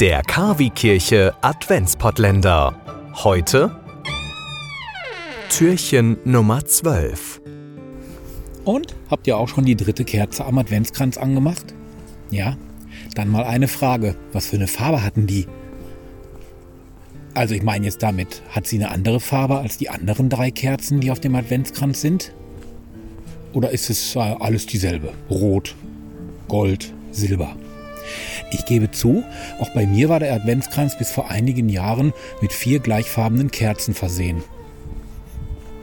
Der Kavi-Kirche Adventspottländer. Heute Türchen Nummer 12. Und habt ihr auch schon die dritte Kerze am Adventskranz angemacht? Ja? Dann mal eine Frage. Was für eine Farbe hatten die? Also ich meine jetzt damit, hat sie eine andere Farbe als die anderen drei Kerzen, die auf dem Adventskranz sind? Oder ist es äh, alles dieselbe? Rot, Gold, Silber. Ich gebe zu, auch bei mir war der Adventskranz bis vor einigen Jahren mit vier gleichfarbenen Kerzen versehen.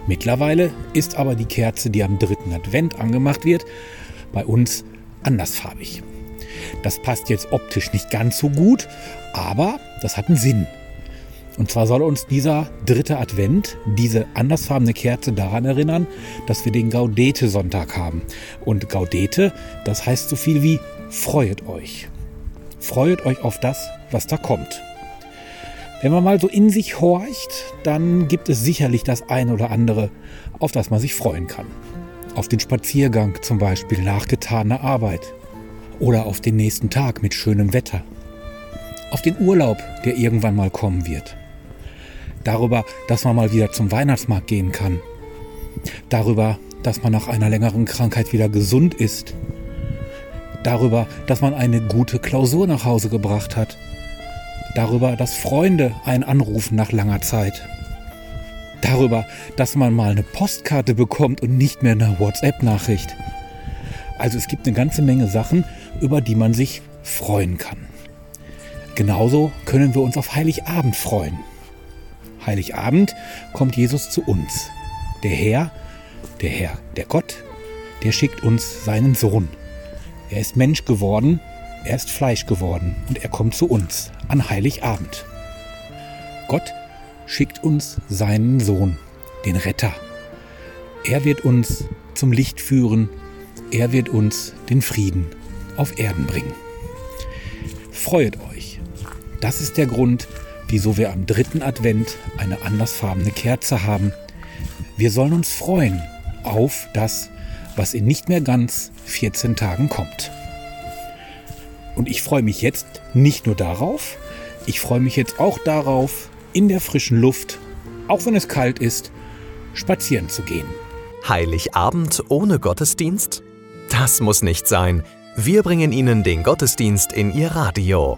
Mittlerweile ist aber die Kerze, die am dritten Advent angemacht wird, bei uns andersfarbig. Das passt jetzt optisch nicht ganz so gut, aber das hat einen Sinn. Und zwar soll uns dieser dritte Advent, diese andersfarbene Kerze daran erinnern, dass wir den Gaudete-Sonntag haben. Und Gaudete, das heißt so viel wie Freuet euch. Freut euch auf das, was da kommt. Wenn man mal so in sich horcht, dann gibt es sicherlich das eine oder andere, auf das man sich freuen kann. Auf den Spaziergang zum Beispiel nach getaner Arbeit. Oder auf den nächsten Tag mit schönem Wetter. Auf den Urlaub, der irgendwann mal kommen wird. Darüber, dass man mal wieder zum Weihnachtsmarkt gehen kann. Darüber, dass man nach einer längeren Krankheit wieder gesund ist darüber, dass man eine gute Klausur nach Hause gebracht hat, darüber, dass Freunde einen anrufen nach langer Zeit, darüber, dass man mal eine Postkarte bekommt und nicht mehr eine WhatsApp-Nachricht. Also es gibt eine ganze Menge Sachen, über die man sich freuen kann. Genauso können wir uns auf Heiligabend freuen. Heiligabend kommt Jesus zu uns. Der Herr, der Herr, der Gott, der schickt uns seinen Sohn. Er ist Mensch geworden, er ist Fleisch geworden und er kommt zu uns an Heiligabend. Gott schickt uns seinen Sohn, den Retter. Er wird uns zum Licht führen, er wird uns den Frieden auf Erden bringen. Freut euch. Das ist der Grund, wieso wir am dritten Advent eine andersfarbene Kerze haben. Wir sollen uns freuen auf das, was in nicht mehr ganz 14 Tagen kommt. Und ich freue mich jetzt nicht nur darauf, ich freue mich jetzt auch darauf, in der frischen Luft, auch wenn es kalt ist, spazieren zu gehen. Heiligabend ohne Gottesdienst? Das muss nicht sein. Wir bringen Ihnen den Gottesdienst in Ihr Radio.